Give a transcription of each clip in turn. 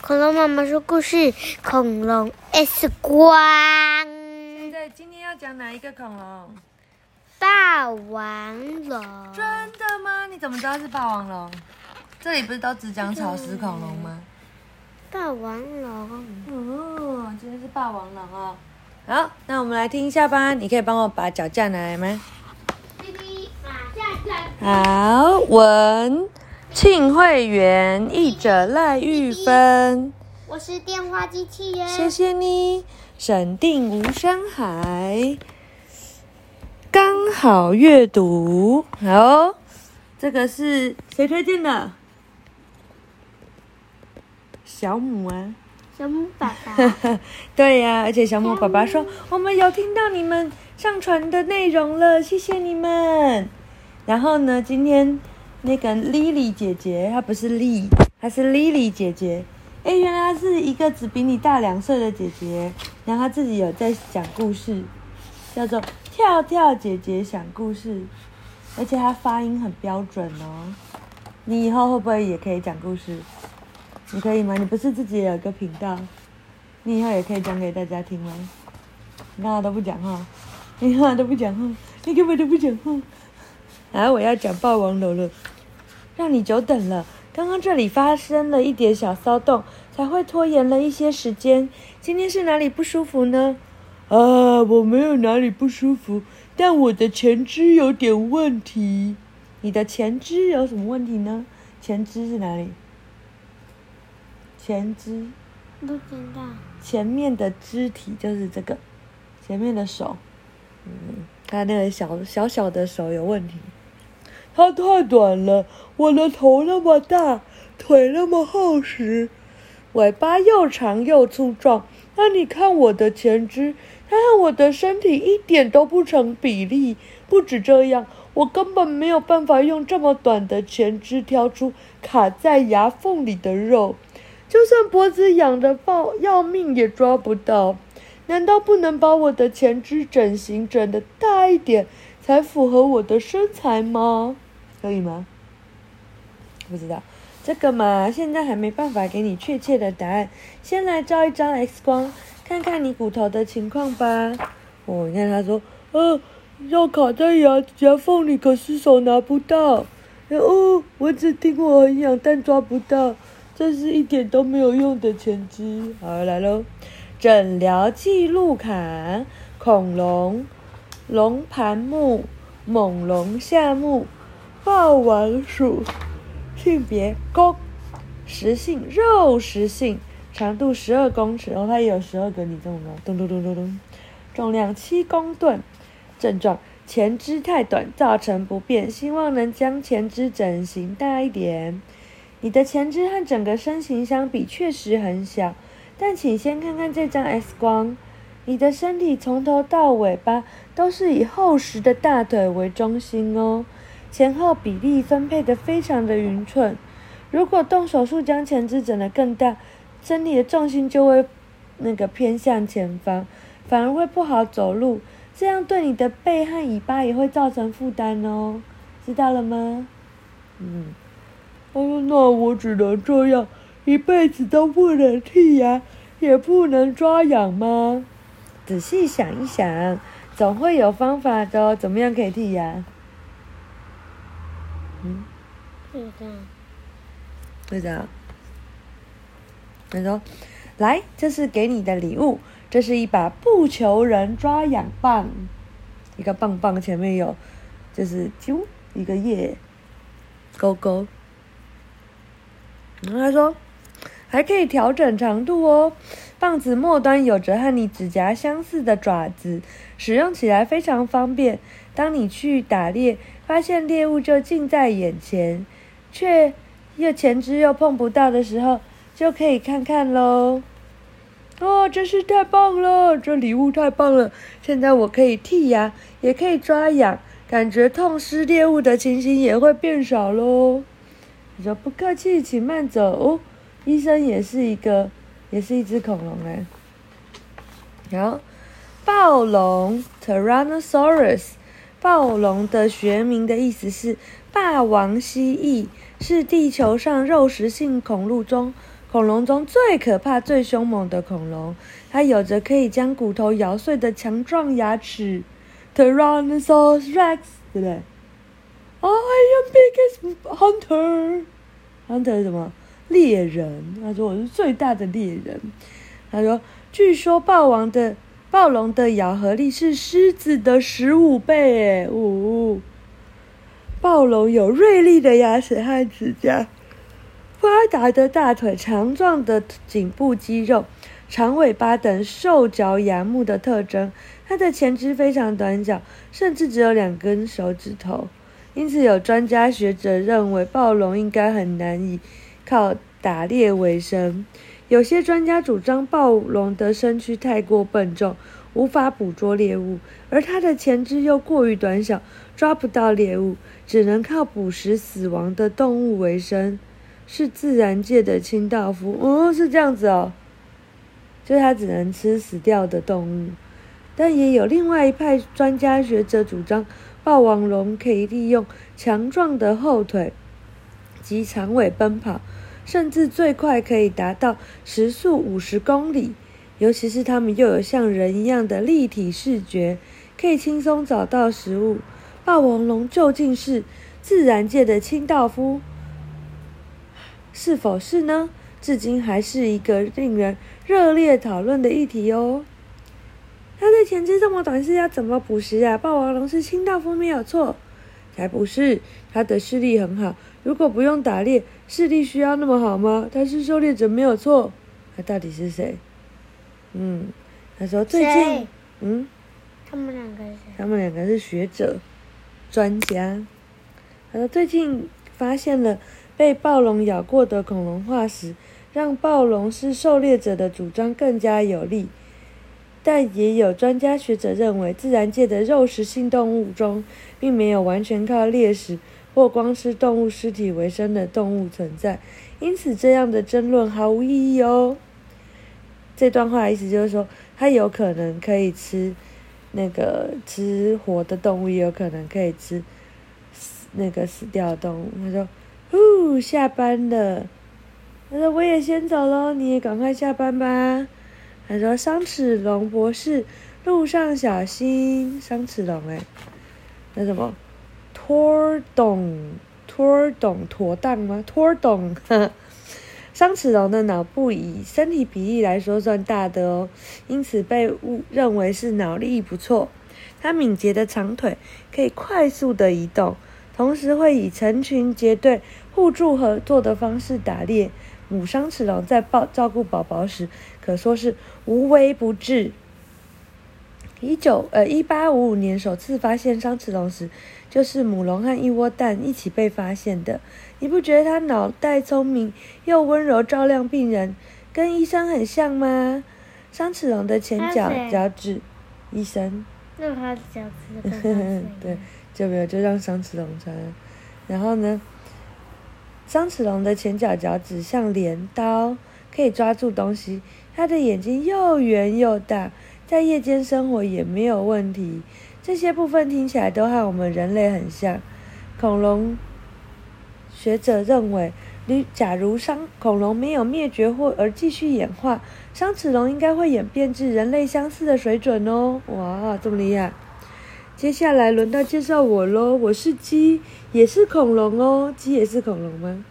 恐龙妈妈说故事：恐龙 X 光。现在今天要讲哪一个恐龙？霸王龙。真的吗？你怎么知道是霸王龙？这里不是都只讲草食恐龙吗？霸王龙。哦，今天是霸王龙哦。好，那我们来听一下吧。你可以帮我把脚架拿来吗？好，文庆会员译者赖玉芬，我是电话机器人。谢谢你。审定无声海，刚好阅读。好，这个是谁推荐的？小母啊。小母爸爸。对呀、而且小母爸爸说，我们有听到你们上传的内容了，谢谢你们。然后呢，今天那个 Lily 姐姐，她不是丽，她是 Lily 姐姐。哎，原来她是一个只比你大两岁的姐姐，然后她自己有在讲故事，叫做跳跳姐姐讲故事，而且她发音很标准哦。你以后会不会也可以讲故事？你可以吗？你不是自己也有个频道？你以后也可以讲给大家听吗？你干嘛都不讲话？你干嘛都不讲话？你根本都不讲话。啊，我要讲霸王龙了，让你久等了。刚刚这里发生了一点小骚动，才会拖延了一些时间。今天是哪里不舒服呢？啊，我没有哪里不舒服，但我的前肢有点问题。你的前肢有什么问题呢？前肢是哪里？前肢。不知道。前面的肢体就是这个，前面的手，嗯，他那个小小小的手有问题。它太短了，我的头那么大，腿那么厚实，尾巴又长又粗壮。那你看我的前肢，它和我的身体一点都不成比例。不止这样，我根本没有办法用这么短的前肢挑出卡在牙缝里的肉。就算脖子痒的爆要命也抓不到，难道不能把我的前肢整形整的大一点，才符合我的身材吗？可以吗？不知道这个嘛，现在还没办法给你确切的答案。先来照一张 X 光，看看你骨头的情况吧。哦，你看他说，呃，要卡在牙牙缝里，可是手拿不到。哦，我只听我很痒，但抓不到。这是一点都没有用的前肢。好，来喽，诊疗记录卡：恐龙、龙盘目、猛龙下目、霸王鼠，性别公，食性肉食性，长度十二公尺，然后，它也有十二个你这么高，咚咚咚咚咚，重量七公吨，症状。前肢太短，造成不便，希望能将前肢整形大一点。你的前肢和整个身形相比确实很小，但请先看看这张 X 光。你的身体从头到尾巴都是以厚实的大腿为中心哦，前后比例分配的非常的匀称。如果动手术将前肢整得更大，身体的重心就会那个偏向前方，反而会不好走路，这样对你的背和尾巴也会造成负担哦，知道了吗？嗯。哦，那我只能这样，一辈子都不能剔牙，也不能抓痒吗？仔细想一想，总会有方法的哦。怎么样可以剔牙？嗯，是这样。是这样。他说：“来，这是给你的礼物，这是一把不求人抓痒棒，一个棒棒前面有，就是啾一个叶勾勾。”然后他说，还可以调整长度哦。棒子末端有着和你指甲相似的爪子，使用起来非常方便。当你去打猎，发现猎物就近在眼前，却又前肢又碰不到的时候，就可以看看喽。哦，真是太棒了！这礼物太棒了。现在我可以剔牙，也可以抓痒，感觉痛失猎物的情形也会变少喽。你说不客气，请慢走。哦，医生也是一个，也是一只恐龙哎。然后，暴龙 （Tyrannosaurus），暴龙的学名的意思是霸王蜥蜴，是地球上肉食性恐龙中恐龙中最可怕、最凶猛的恐龙，它有着可以将骨头咬碎的强壮牙齿，Tyrannosaurus Rex，对不对？I am biggest hunter。hunter 什么？猎人。他说我是最大的猎人。他说，据说霸王的暴龙的咬合力是狮子的十五倍，诶，呜。暴龙有锐利的牙齿和指甲，发达的大腿、强壮的颈部肌肉、长尾巴等兽脚亚目的特征。它的前肢非常短小，甚至只有两根手指头。因此，有专家学者认为暴龙应该很难以靠打猎为生。有些专家主张暴龙的身躯太过笨重，无法捕捉猎物，而它的前肢又过于短小，抓不到猎物。只能靠捕食死亡的动物为生，是自然界的清道夫。哦，是这样子哦，就它只能吃死掉的动物。但也有另外一派专家学者主张，霸王龙可以利用强壮的后腿及长尾奔跑，甚至最快可以达到时速五十公里。尤其是它们又有像人一样的立体视觉，可以轻松找到食物。霸王龙究竟是自然界的清道夫，是否是呢？至今还是一个令人热烈讨论的议题哦。它的前肢这么短，是要怎么捕食啊？霸王龙是清道夫没有错，才不是。它的视力很好，如果不用打猎，视力需要那么好吗？他是狩猎者没有错。他到底是谁？嗯，他说最近，嗯，他们两个是谁？他们两个是学者。专家，他说最近发现了被暴龙咬过的恐龙化石，让暴龙是狩猎者的主张更加有力。但也有专家学者认为，自然界的肉食性动物中，并没有完全靠猎食或光吃动物尸体为生的动物存在，因此这样的争论毫无意义哦。这段话的意思就是说，它有可能可以吃。那个吃活的动物也有可能可以吃那个死掉的动物。他说：“呼，下班了。”他说：“我也先走喽，你也赶快下班吧。”他说：“商齿龙博士，路上小心。”商齿龙哎，那什么？拖动，拖动，妥当吗？拖动。商齿龙的脑部以身体比例来说算大的哦，因此被误认为是脑力不错。它敏捷的长腿可以快速的移动，同时会以成群结队、互助合作的方式打猎。母商齿龙在抱照顾宝宝时，可说是无微不至。一九呃一八五五年首次发现商齿龙时，就是母龙和一窝蛋一起被发现的。你不觉得它脑袋聪明又温柔，照亮病人，跟医生很像吗？三齿龙的前脚脚趾，医生。那他脚趾 对，就没有就让三齿龙穿。然后呢，三齿龙的前脚脚趾像镰刀，可以抓住东西。它的眼睛又圆又大。在夜间生活也没有问题，这些部分听起来都和我们人类很像。恐龙学者认为，你假如伤恐龙没有灭绝或而继续演化，伤齿龙应该会演变至人类相似的水准哦。哇，这么厉害！接下来轮到介绍我喽，我是鸡，也是恐龙哦。鸡也是恐龙吗？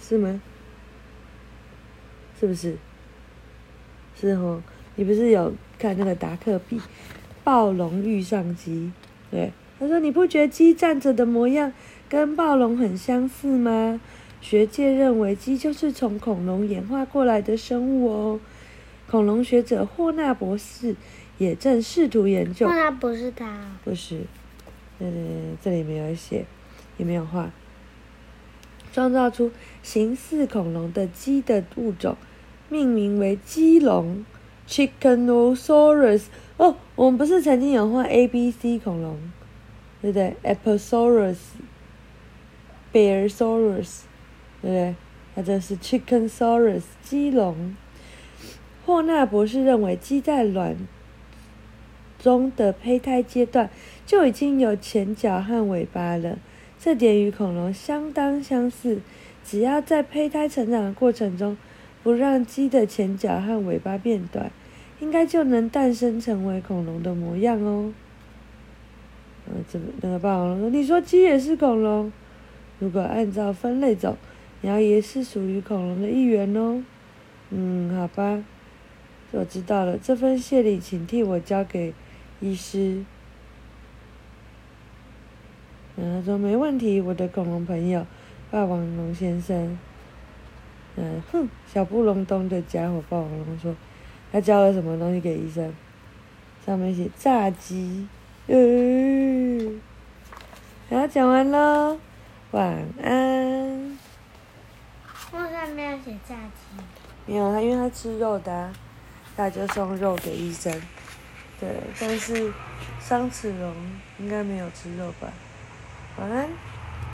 是吗？是不是？是哦。你不是有看那个达克比暴龙遇上鸡？对，他说你不觉得鸡站着的模样跟暴龙很相似吗？学界认为鸡就是从恐龙演化过来的生物哦。恐龙学者霍纳博士也正试图研究。霍纳不是他？不是，嗯，这里没有写，也没有画，创造出形似恐龙的鸡的物种，命名为鸡龙。Chickenosaurus 哦，我们不是曾经有画 A、B、C 恐龙，对不对？Apatosaurus、Bearsaurus，对不对？它这是 Chickensaurus 鸡龙。霍纳博士认为，鸡在卵中的胚胎阶段就已经有前脚和尾巴了，这点与恐龙相当相似。只要在胚胎成长的过程中，不让鸡的前脚和尾巴变短，应该就能诞生成为恐龙的模样哦。呃，怎么那个霸王龙说：“你说鸡也是恐龙？如果按照分类走，鸟也是属于恐龙的一员哦。”嗯，好吧，我知道了。这份谢礼，请替我交给医师。嗯，他说没问题，我的恐龙朋友，霸王龙先生。嗯，哼，小不隆咚的家伙，霸王龙说，他交了什么东西给医生？上面写炸鸡。嗯，好，讲完喽，晚安。为什么要写炸鸡？没有他，因为他吃肉的、啊，他就送肉给医生。对，但是双齿龙应该没有吃肉吧？晚安。